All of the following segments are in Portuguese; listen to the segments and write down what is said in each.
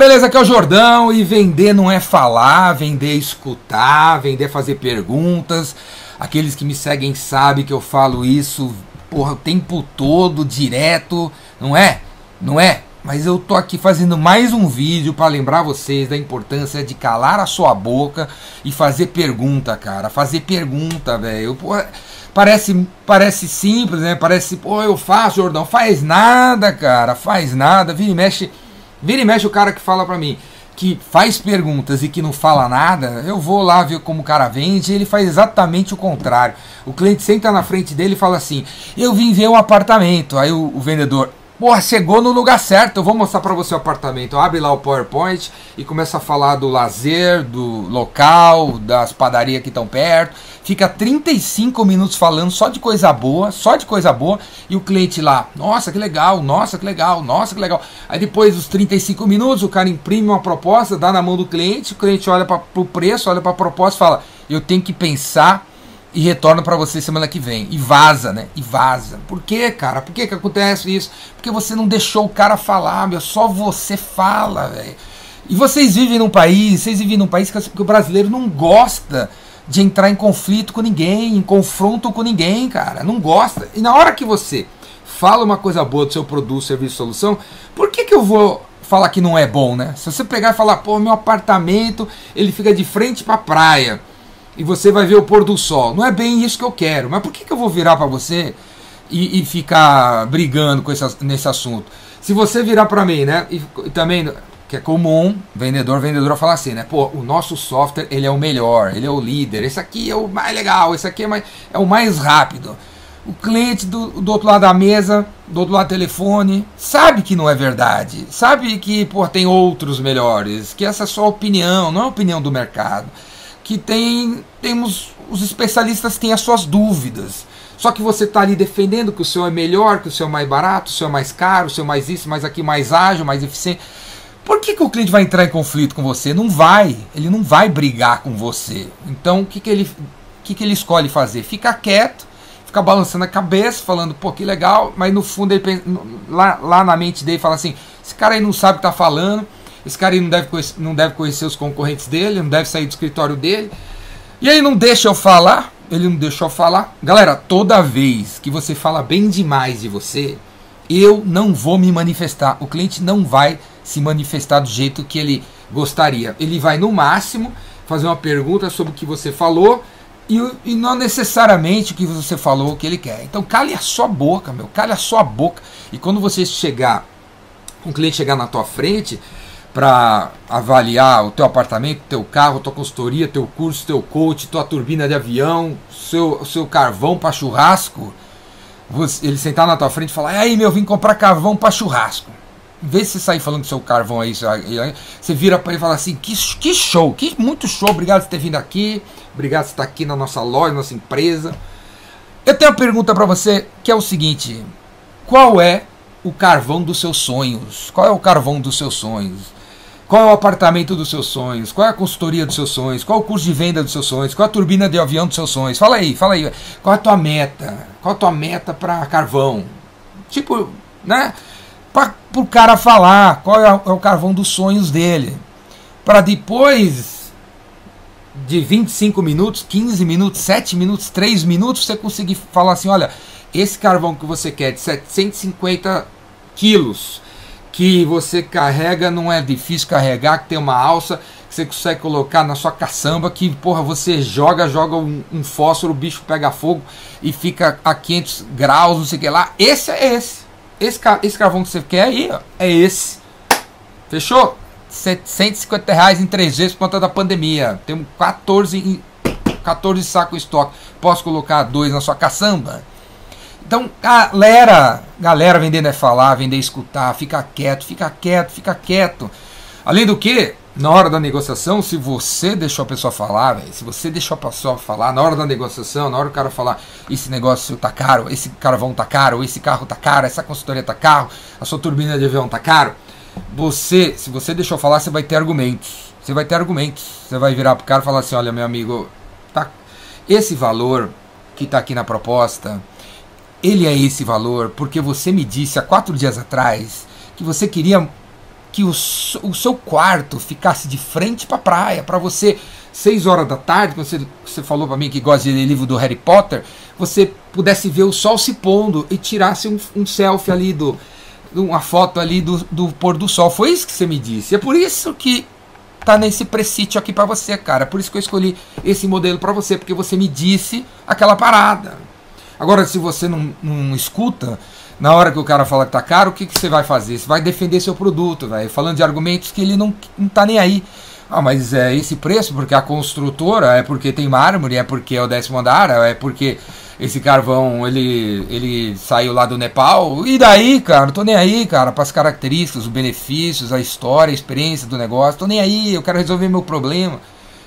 beleza? Aqui é o Jordão e vender não é falar, vender é escutar, vender é fazer perguntas. Aqueles que me seguem sabem que eu falo isso porra, o tempo todo, direto, não é? Não é? Mas eu tô aqui fazendo mais um vídeo para lembrar vocês da importância de calar a sua boca e fazer pergunta, cara. Fazer pergunta, velho. Parece, parece simples, né? Parece, pô, eu faço, Jordão. Faz nada, cara. Faz nada. Vira e mexe. Vira e mexe o cara que fala pra mim que faz perguntas e que não fala nada, eu vou lá ver como o cara vende, ele faz exatamente o contrário. O cliente senta na frente dele e fala assim: Eu vim ver um apartamento. Aí o, o vendedor, Porra, chegou no lugar certo. Eu vou mostrar para você o apartamento. Abre lá o PowerPoint e começa a falar do lazer, do local, das padarias que estão perto. Fica 35 minutos falando só de coisa boa, só de coisa boa. E o cliente lá, nossa, que legal, nossa, que legal, nossa, que legal. Aí depois dos 35 minutos, o cara imprime uma proposta, dá na mão do cliente. O cliente olha para o preço, olha para a proposta e fala: Eu tenho que pensar e retorno para você semana que vem. E vaza, né? E vaza. Por quê, cara? Por que que acontece isso? Porque você não deixou o cara falar, meu. Só você fala, velho. E vocês vivem num país, vocês vivem num país que o brasileiro não gosta de entrar em conflito com ninguém, em confronto com ninguém, cara. Não gosta. E na hora que você fala uma coisa boa do seu produto, serviço, solução, por que que eu vou falar que não é bom, né? Se você pegar e falar, pô, meu apartamento, ele fica de frente pra praia e você vai ver o pôr do sol. Não é bem isso que eu quero. Mas por que, que eu vou virar para você e, e, ficar brigando com esse, nesse assunto? Se você virar para mim, né? E, e, também que é comum vendedor vendedora falar assim, né? Pô, o nosso software ele é o melhor, ele é o líder. Esse aqui é o mais legal, esse aqui é, mais, é o mais rápido. O cliente do, do outro lado da mesa, do outro lado do telefone, sabe que não é verdade. Sabe que pô, tem outros melhores, que essa é só opinião, não é opinião do mercado que tem temos os especialistas têm as suas dúvidas. Só que você está ali defendendo que o seu é melhor, que o seu é mais barato, o seu é mais caro, o seu é mais isso, mais aqui, mais ágil, mais eficiente. Por que, que o cliente vai entrar em conflito com você? Não vai. Ele não vai brigar com você. Então o que, que, ele, que, que ele escolhe fazer? Ficar quieto, ficar balançando a cabeça, falando, pô, que legal, mas no fundo ele pensa, lá, lá na mente dele fala assim, esse cara aí não sabe o que está falando esse cara aí não deve, conhecer, não deve conhecer os concorrentes dele, não deve sair do escritório dele. E aí não deixa eu falar, ele não deixou falar. Galera, toda vez que você fala bem demais de você, eu não vou me manifestar. O cliente não vai se manifestar do jeito que ele gostaria. Ele vai, no máximo, fazer uma pergunta sobre o que você falou e, e não necessariamente o que você falou o que ele quer. Então cale a sua boca, meu, cale a sua boca. E quando você chegar, um cliente chegar na tua frente, para avaliar o teu apartamento, teu carro, tua consultoria, teu curso, teu coach, tua turbina de avião, seu, seu carvão para churrasco, você, ele sentar na tua frente e falar: aí meu, vim comprar carvão para churrasco. Em vez de você sair falando do seu carvão aí, você vira para ele e fala assim: que, que show, que muito show, obrigado por ter vindo aqui, obrigado por estar aqui na nossa loja, nossa empresa. Eu tenho uma pergunta para você que é o seguinte: qual é o carvão dos seus sonhos? Qual é o carvão dos seus sonhos? Qual é o apartamento dos seus sonhos? Qual é a consultoria dos seus sonhos? Qual é o curso de venda dos seus sonhos? Qual é a turbina de avião dos seus sonhos? Fala aí, fala aí. Qual é a tua meta? Qual é a tua meta para carvão? Tipo, né? Para o cara falar qual é, é o carvão dos sonhos dele. Para depois de 25 minutos, 15 minutos, 7 minutos, 3 minutos, você conseguir falar assim: olha, esse carvão que você quer de 750 quilos que você carrega, não é difícil carregar, que tem uma alça que você consegue colocar na sua caçamba, que porra, você joga, joga um, um fósforo, o bicho pega fogo e fica a 500 graus, não sei o que lá. Esse é esse. Esse, esse carvão que você quer aí, ó, é esse. Fechou? 150 reais em três vezes por conta da pandemia. Temos 14, 14 sacos em estoque. Posso colocar dois na sua caçamba? Então, galera, galera, vendendo é falar, vender é escutar, fica quieto, fica quieto, fica quieto. Além do que, na hora da negociação, se você deixou a pessoa falar, véio, se você deixou a pessoa falar, na hora da negociação, na hora do cara falar, esse negócio tá caro, esse carvão tá caro, esse carro tá caro, essa consultoria tá caro, a sua turbina de avião tá caro, você, se você deixou falar, você vai ter argumentos. Você vai ter argumentos. Você vai virar pro cara e falar assim, olha, meu amigo, tá, esse valor que tá aqui na proposta, ele é esse valor porque você me disse há quatro dias atrás que você queria que o, o seu quarto ficasse de frente para a praia, para você, seis horas da tarde, você, você falou para mim que gosta de livro do Harry Potter, você pudesse ver o sol se pondo e tirasse um, um selfie ali do. Uma foto ali do, do pôr do sol. Foi isso que você me disse. É por isso que tá nesse precítio aqui para você, cara. Por isso que eu escolhi esse modelo para você, porque você me disse aquela parada. Agora, se você não, não escuta, na hora que o cara fala que tá caro, o que, que você vai fazer? Você vai defender seu produto, velho, falando de argumentos que ele não, não tá nem aí. Ah, mas é esse preço porque a construtora é porque tem mármore, é porque é o décimo andar, é porque esse carvão ele, ele saiu lá do Nepal. E daí, cara? Não tô nem aí, cara, para as características, os benefícios, a história, a experiência do negócio. Tô nem aí, eu quero resolver meu problema.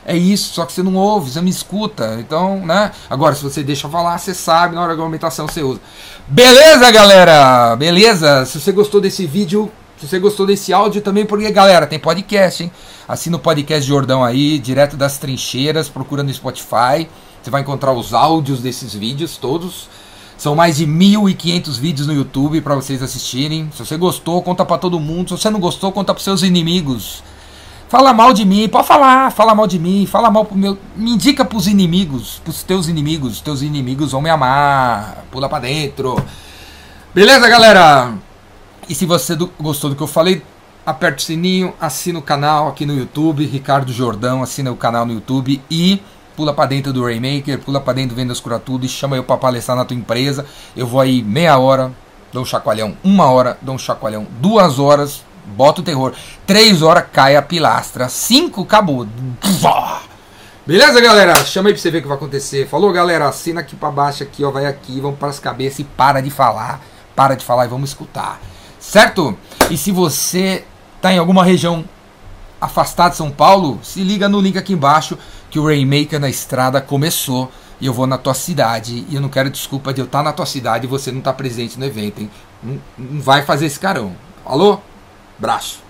É isso, só que você não ouve, você me escuta. Então, né? Agora, se você deixa falar, você sabe, na hora da argumentação você usa. Beleza, galera? Beleza? Se você gostou desse vídeo, se você gostou desse áudio também, porque, galera, tem podcast, hein? Assina o podcast Jordão aí, direto das trincheiras, procura no Spotify. Você vai encontrar os áudios desses vídeos todos. São mais de 1.500 vídeos no YouTube para vocês assistirem. Se você gostou, conta para todo mundo. Se você não gostou, conta para seus inimigos. Fala mal de mim, pode falar, fala mal de mim, fala mal pro meu. Me indica pros inimigos, pros teus inimigos. Os teus inimigos vão me amar. Pula pra dentro. Beleza, galera? E se você gostou do que eu falei, aperta o sininho, assina o canal aqui no YouTube, Ricardo Jordão, assina o canal no YouTube e pula para dentro do Raymaker, pula para dentro do Vendas Cura Tudo e chama eu para palestrar na tua empresa. Eu vou aí meia hora, dou um chacoalhão, uma hora, dou um chacoalhão, duas horas, bota o terror. Três horas cai a pilastra. Cinco acabou. Beleza, galera? Chama aí pra você ver o que vai acontecer. Falou, galera. Assina aqui pra baixo, aqui, ó. Vai aqui, vamos para as cabeças e para de falar. Para de falar e vamos escutar. Certo? E se você tá em alguma região afastada de São Paulo, se liga no link aqui embaixo que o Rainmaker na estrada começou e eu vou na tua cidade e eu não quero desculpa de eu estar na tua cidade e você não estar presente no evento, hein? Não, não vai fazer esse carão. Alô? Braço.